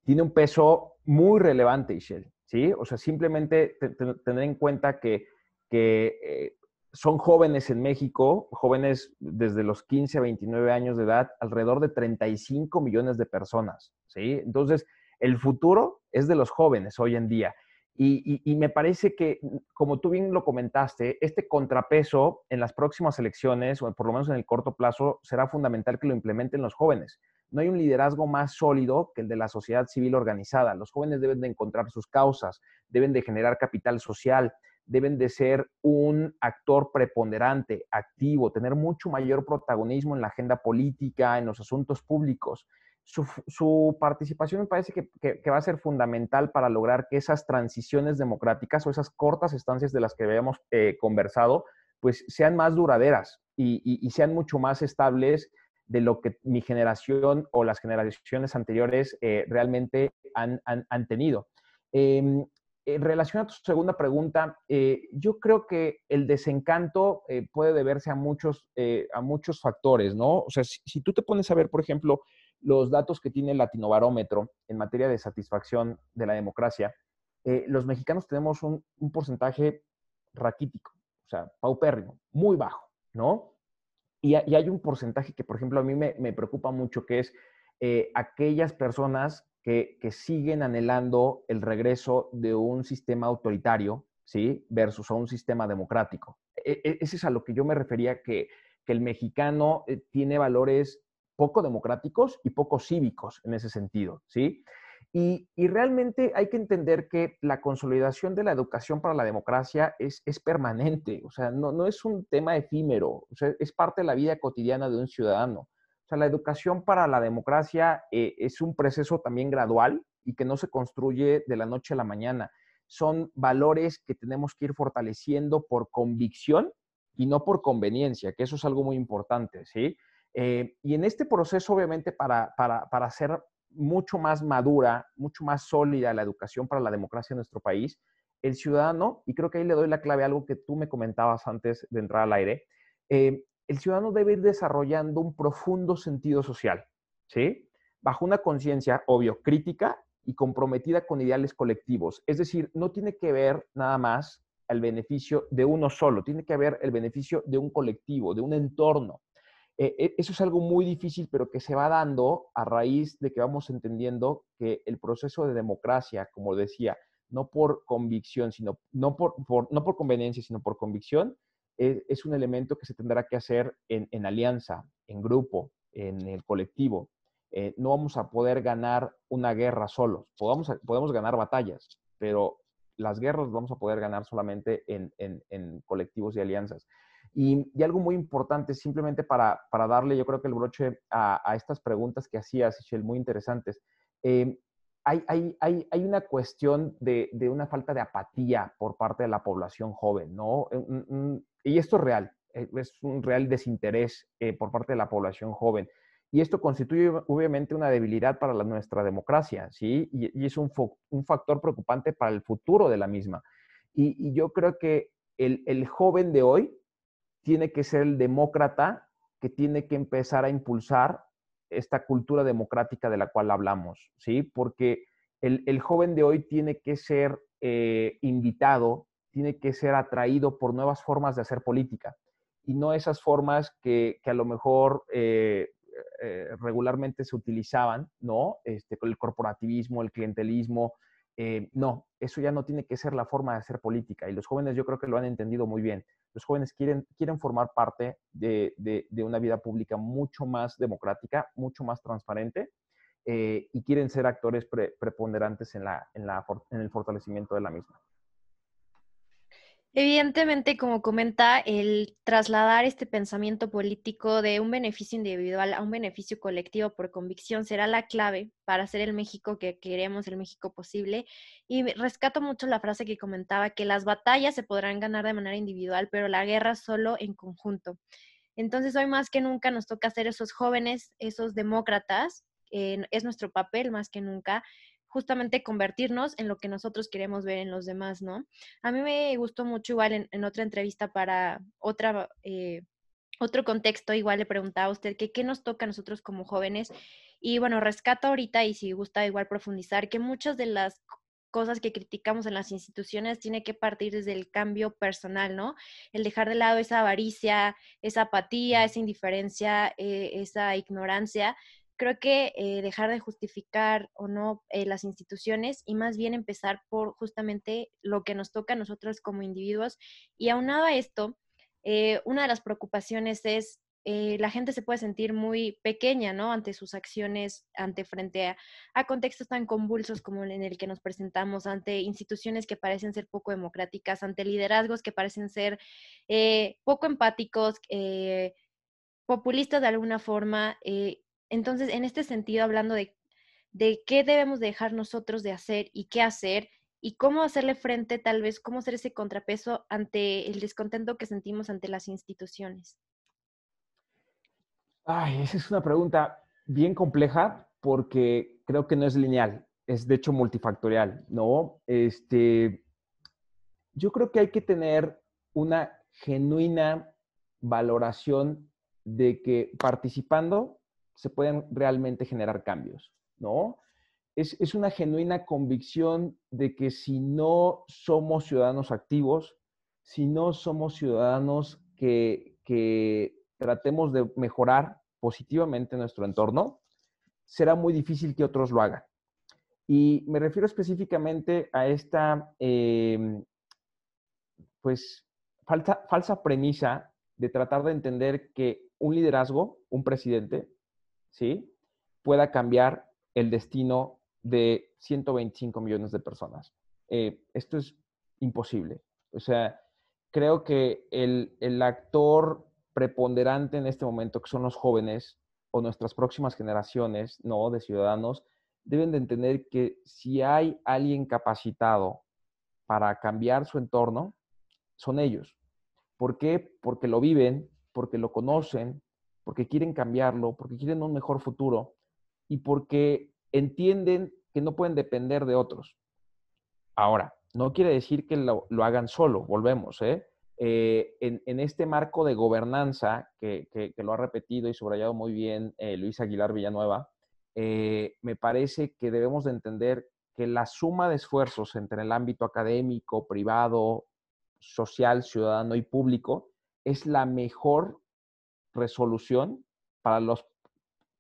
tiene un peso muy relevante, Ishel, ¿sí? O sea, simplemente tener en cuenta que, que eh, son jóvenes en México, jóvenes desde los 15 a 29 años de edad, alrededor de 35 millones de personas, ¿sí? Entonces, el futuro es de los jóvenes hoy en día. Y, me parece que, como tú bien lo comentaste, este contrapeso en las próximas elecciones, o por lo menos en el corto plazo, será fundamental que lo implementen los jóvenes. No hay un liderazgo más sólido que el de la sociedad civil organizada. Los jóvenes deben de encontrar sus causas, deben de generar capital social, deben de ser un actor preponderante, activo, tener mucho mayor protagonismo en la agenda política, en los asuntos públicos. Su, participación me parece que, va a ser fundamental para lograr que esas transiciones democráticas o esas cortas estancias de las que habíamos eh, conversado, pues sean más duraderas y, sean mucho más estables de lo que mi generación o las generaciones anteriores eh, realmente han, tenido. Em, en relación a tu segunda pregunta, eh, yo creo que el desencanto eh, puede deberse a muchos, eh, a muchos factores, ¿no? O sea, si, tú te pones a ver, por ejemplo, los datos que tiene el Latinobarómetro en materia de satisfacción de la democracia, los mexicanos tenemos un, porcentaje raquítico, o sea, paupérrimo, muy bajo, ¿no? Y, hay un porcentaje que, por ejemplo, a mí me, me preocupa mucho, que es aquellas personas que, siguen anhelando el regreso de un sistema autoritario, ¿sí? Versus a un sistema democrático. E, e, ese es a lo que yo me refería, que, el mexicano eh, tiene valores poco democráticos y poco cívicos en ese sentido, ¿sí? Y, realmente hay que entender que la consolidación de la educación para la democracia es, es permanente, o sea, no, no, es un tema efímero, es parte de la vida cotidiana de un ciudadano la educación para la democracia eh, es un proceso también gradual y que no se construye de la noche a la mañana. Son valores que tenemos que ir fortaleciendo por convicción y no por conveniencia, que eso es algo muy importante, ¿sí? Eh, y en este proceso, obviamente, para, para, para hacer mucho más madura, mucho más sólida la educación para la democracia en nuestro país, el ciudadano, y creo que ahí le doy la clave a algo que tú me comentabas antes de entrar al aire, eh, el ciudadano debe ir desarrollando un profundo sentido social, ¿sí? Bajo una conciencia, obvio, crítica y comprometida con ideales colectivos. Es decir, no tiene que ver nada más el beneficio de uno solo, tiene que haber el beneficio de un colectivo, de un entorno. Eh, eh, eso es algo muy difícil, pero que se va dando a raíz de que vamos entendiendo que el proceso de democracia, como decía, no por convicción, sino no por, no por conveniencia, sino por convicción, es, un elemento que se tendrá que hacer en, alianza, en grupo, en el colectivo. Eh, no vamos a poder ganar una guerra solos. Podemos, podemos ganar batallas, pero las guerras vamos a poder ganar solamente en, colectivos y alianzas. Y, algo muy importante, simplemente para, darle, yo creo que el broche a, estas preguntas que hacías, Michelle, muy interesantes. Eh, hay, hay, hay, una cuestión de, una falta de apatía por parte de la población joven, ¿no? Y esto es real, eh, es un real desinterés eh, por parte de la población joven. Y esto constituye obviamente una debilidad para la, nuestra democracia, ¿sí? Y, es un, un, factor preocupante para el futuro de la misma. Y, yo creo que el joven de hoy tiene que ser el demócrata que tiene que empezar a impulsar esta cultura democrática de la cual hablamos, ¿sí? Porque el, joven de hoy tiene que ser eh, invitado, tiene que ser atraído por nuevas formas de hacer política y no esas formas que, a lo mejor eh, eh, regularmente se utilizaban, ¿no? Este, el corporativismo, el clientelismo, eh, no, eso ya no tiene que ser la forma de hacer política. Y los jóvenes yo creo que lo han entendido muy bien. Los jóvenes quieren, quieren formar parte de, una vida pública mucho más democrática, mucho más transparente, eh, y quieren ser actores preponderantes en, la, en, la, en el fortalecimiento de la misma. Evidentemente, como comenta, el trasladar este pensamiento político de un beneficio individual a un beneficio colectivo por convicción será la clave para hacer el México que queremos, el México posible. Y rescato mucho la frase que comentaba, que las batallas se podrán ganar de manera individual, pero la guerra solo en conjunto. Entonces, hoy más que nunca nos toca ser esos jóvenes, esos demócratas, es nuestro papel más que nunca, justamente convertirnos en lo que nosotros queremos ver en los demás, ¿no? A mí me gustó mucho igual en, otra entrevista para otra, eh, otro contexto, igual le preguntaba a usted que qué nos toca a nosotros como jóvenes. Y bueno, rescato ahorita y si gusta igual profundizar, que muchas de las cosas que criticamos en las instituciones tiene que partir desde el cambio personal, ¿no? El dejar de lado esa avaricia, esa apatía, esa indiferencia, eh, esa ignorancia. Creo que eh, dejar de justificar o no eh, las instituciones y más bien empezar por justamente lo que nos toca a nosotros como individuos. Y aunado a esto, una de las preocupaciones es eh, la gente se puede sentir muy pequeña, ¿no? Ante sus acciones, ante frente a, contextos tan convulsos como en el que nos presentamos, ante instituciones que parecen ser poco democráticas, ante liderazgos que parecen ser eh, poco empáticos, eh, populistas de alguna forma. Entonces, en este sentido, hablando de, qué debemos dejar nosotros de hacer y qué hacer, y cómo hacerle frente, tal vez, cómo hacer ese contrapeso ante el descontento que sentimos ante las instituciones. Ay, esa es una pregunta bien compleja porque creo que no es lineal, es de hecho multifactorial, ¿no? Este, yo creo que hay que tener una genuina valoración de que participando se pueden realmente generar cambios, ¿no? Es, es, una genuina convicción de que si no somos ciudadanos activos, si no somos ciudadanos que, que tratemos de mejorar positivamente nuestro entorno, será muy difícil que otros lo hagan. Y me refiero específicamente a esta, em, pues, falsa, falsa premisa de tratar de entender que un liderazgo, un presidente, ¿sí? pueda cambiar el destino de 125 millones de personas. Eh, esto es imposible. O sea, creo que el, el actor preponderante en este momento, que son los jóvenes o nuestras próximas generaciones, ¿no? De ciudadanos, deben de entender que si hay alguien capacitado para cambiar su entorno, son ellos. ¿Por qué? Porque lo viven, porque lo conocen, porque quieren cambiarlo, porque quieren un mejor futuro y porque entienden que no pueden depender de otros. Ahora, no quiere decir que lo, lo hagan solo, volvemos, ¿eh? Eh, en, este marco de gobernanza, que, lo ha repetido y subrayado muy bien eh, Luis Aguilar Villanueva, eh, me parece que debemos de entender que la suma de esfuerzos entre el ámbito académico, privado, social, ciudadano y público es la mejor resolución para los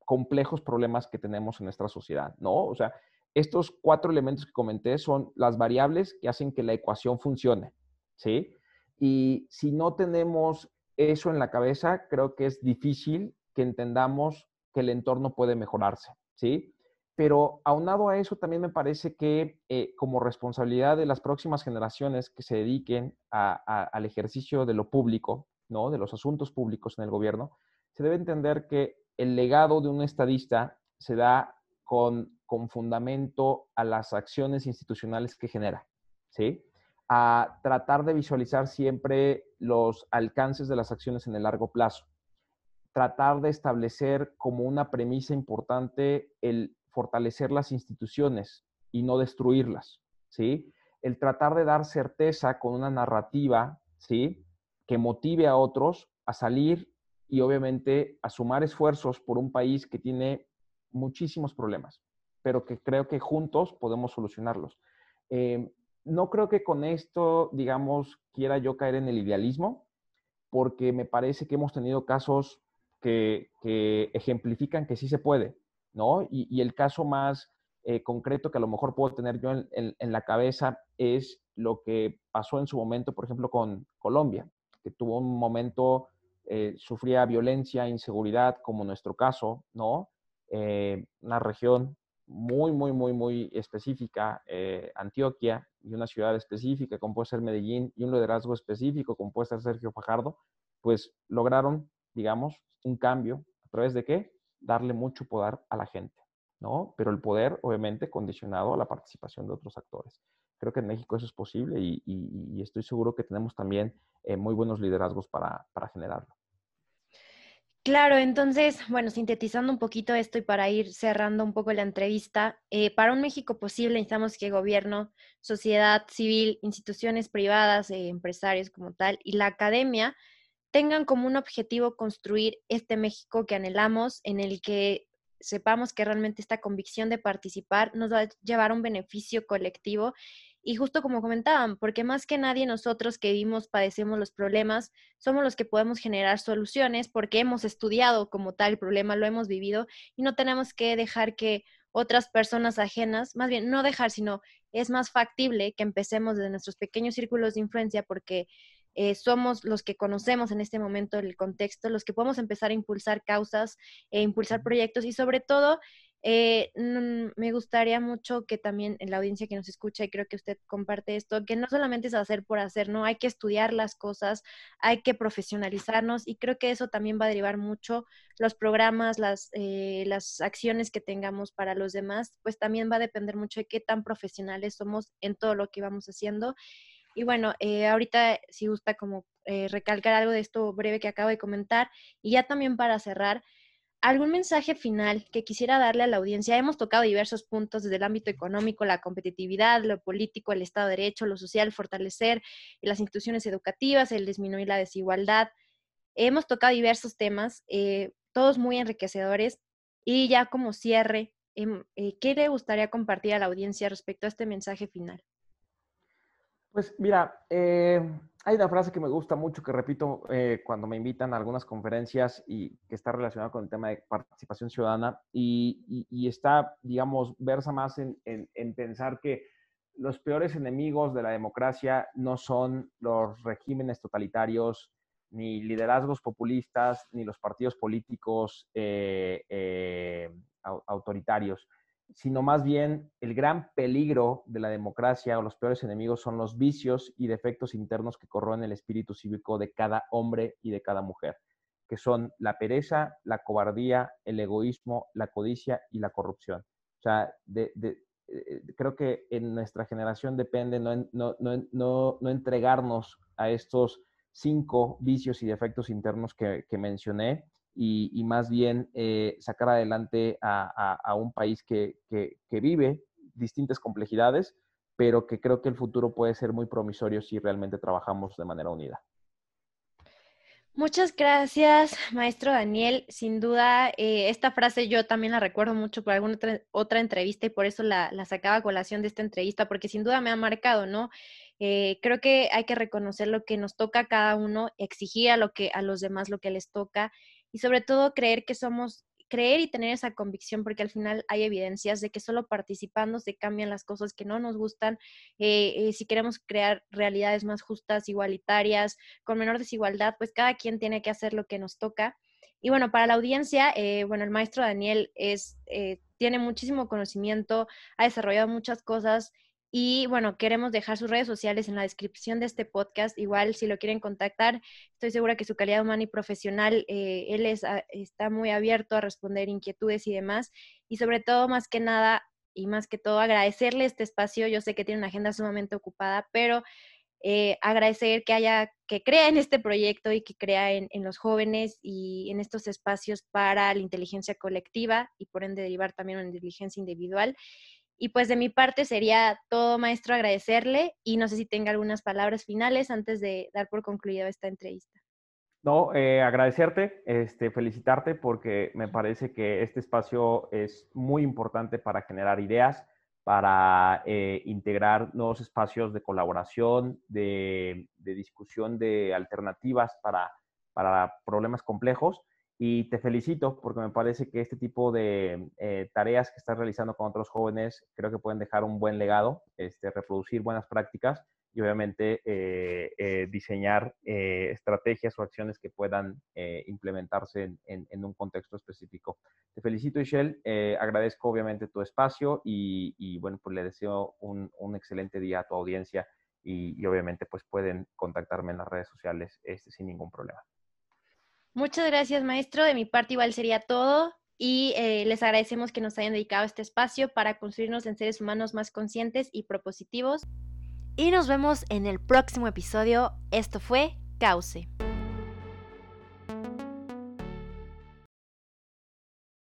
complejos problemas que tenemos en nuestra sociedad, ¿no? O sea, estos cuatro elementos que comenté son las variables que hacen que la ecuación funcione, ¿sí? Y si no tenemos eso en la cabeza, creo que es difícil que entendamos que el entorno puede mejorarse, ¿sí? Pero aunado a eso, también me parece que eh, como responsabilidad de las próximas generaciones que se dediquen al ejercicio de lo público, ¿no? De los asuntos públicos en el gobierno, se debe entender que el legado de un estadista se da con, con fundamento a las acciones institucionales que genera, ¿sí? a tratar de visualizar siempre los alcances de las acciones en el largo plazo. Tratar de establecer como una premisa importante el fortalecer las instituciones y no destruirlas, ¿sí? El tratar de dar certeza con una narrativa, ¿sí? Que motive a otros a salir y obviamente a sumar esfuerzos por un país que tiene muchísimos problemas, pero que creo que juntos podemos solucionarlos. Eh, no creo que con esto, digamos, quiera yo caer en el idealismo, porque me parece que hemos tenido casos que, ejemplifican que sí se puede, ¿no? Y, el caso más eh, concreto que a lo mejor puedo tener yo en, la cabeza es lo que pasó en su momento, por ejemplo, con Colombia, que tuvo un momento, eh, sufría violencia, inseguridad, como nuestro caso, ¿no? Eh, una región muy, muy, muy, muy específica, eh, Antioquia, y una ciudad específica, como puede ser Medellín, y un liderazgo específico, como puede ser Sergio Fajardo, pues lograron, digamos, un cambio. ¿A través de qué? Darle mucho poder a la gente, ¿no? Pero el poder, obviamente, condicionado a la participación de otros actores. Creo que en México eso es posible y, estoy seguro que tenemos también eh, muy buenos liderazgos para generarlo. Claro, entonces, bueno, sintetizando un poquito esto y para ir cerrando un poco la entrevista, eh, para un México posible necesitamos que gobierno, sociedad civil, instituciones privadas, eh, empresarios como tal y la academia tengan como un objetivo construir este México que anhelamos, en el que sepamos que realmente esta convicción de participar nos va a llevar a un beneficio colectivo y justo como comentaban, porque más que nadie nosotros que vivimos, padecemos los problemas, somos los que podemos generar soluciones porque hemos estudiado como tal el problema, lo hemos vivido y no tenemos que dejar que otras personas ajenas, más bien no dejar, sino es más factible que empecemos desde nuestros pequeños círculos de influencia porque eh, somos los que conocemos en este momento el contexto, los que podemos empezar a impulsar causas, e impulsar proyectos y sobre todo eh, me gustaría mucho que también en la audiencia que nos escucha, y creo que usted comparte esto, que no solamente es hacer por hacer, ¿no? Hay que estudiar las cosas, hay que profesionalizarnos y creo que eso también va a derivar mucho los programas, las, eh, las acciones que tengamos para los demás, pues también va a depender mucho de qué tan profesionales somos en todo lo que vamos haciendo. Y bueno, eh, ahorita si gusta como recalcar algo de esto breve que acabo de comentar y ya también para cerrar, ¿Algún mensaje final que quisiera darle a la audiencia? Hemos tocado diversos puntos desde el ámbito económico, la competitividad, lo político, el Estado de Derecho, lo social, fortalecer las instituciones educativas, el disminuir la desigualdad. Hemos tocado diversos temas, eh, todos muy enriquecedores. Y ya como cierre, em, eh, ¿qué le gustaría compartir a la audiencia respecto a este mensaje final? Pues mira, eh, hay una frase que me gusta mucho que repito eh, cuando me invitan a algunas conferencias y que está relacionada con el tema de participación ciudadana y, está, digamos, versa más en, pensar que los peores enemigos de la democracia no son los regímenes totalitarios, ni liderazgos populistas, ni los partidos políticos eh, autoritarios sino más bien el gran peligro de la democracia o los peores enemigos son los vicios y defectos internos que corroen el espíritu cívico de cada hombre y de cada mujer, que son la pereza, la cobardía, el egoísmo, la codicia y la corrupción. O sea, de, eh, creo que en nuestra generación depende no, no, no, no, entregarnos a estos cinco vicios y defectos internos que mencioné y, más bien eh, sacar adelante a, un país que, vive distintas complejidades, pero que creo que el futuro puede ser muy promisorio si realmente trabajamos de manera unida. Muchas gracias, maestro Daniel. Sin duda, eh, esta frase yo también la recuerdo mucho por alguna otra, entrevista y por eso la, sacaba a colación de esta entrevista, porque sin duda me ha marcado, ¿no? Eh, creo que hay que reconocer lo que nos toca a cada uno, exigir a, lo que, a los demás lo que les toca y sobre todo creer que somos, creer y tener esa convicción, porque al final hay evidencias de que solo participando se cambian las cosas que no nos gustan. Eh, eh, si queremos crear realidades más justas, igualitarias, con menor desigualdad, pues cada quien tiene que hacer lo que nos toca. Y bueno, para la audiencia, eh, bueno, el maestro Daniel es, tiene muchísimo conocimiento, ha desarrollado muchas cosas y bueno, queremos dejar sus redes sociales en la descripción de este podcast. Igual, si lo quieren contactar, estoy segura que su calidad humana y profesional, eh, él es, ah, está muy abierto a responder inquietudes y demás. Y sobre todo, más que nada, y más que todo, agradecerle este espacio. Yo sé que tiene una agenda sumamente ocupada, pero eh, agradecer que haya, que crea en este proyecto y que crea en, en, los jóvenes y en estos espacios para la inteligencia colectiva y por ende derivar también una inteligencia individual. Y pues de mi parte sería todo, maestro, agradecerle y no sé si tenga algunas palabras finales antes de dar por concluido esta entrevista. No, eh, agradecerte, este, felicitarte porque me parece que este espacio es muy importante para generar ideas, para eh, integrar nuevos espacios de colaboración, de, discusión de alternativas para problemas complejos y te felicito porque me parece que este tipo de eh, tareas que estás realizando con otros jóvenes creo que pueden dejar un buen legado, este, reproducir buenas prácticas y obviamente eh, eh, diseñar estrategias o acciones que puedan implementarse en, un contexto específico. Te felicito, Michelle. agradezco obviamente tu espacio y, bueno, pues le deseo un, excelente día a tu audiencia y, y, obviamente pues pueden contactarme en las redes sociales este, sin ningún problema. Muchas gracias, maestro. De mi parte igual sería todo y eh, les agradecemos que nos hayan dedicado este espacio para construirnos en seres humanos más conscientes y propositivos. Y nos vemos en el próximo episodio. Esto fue Cauce.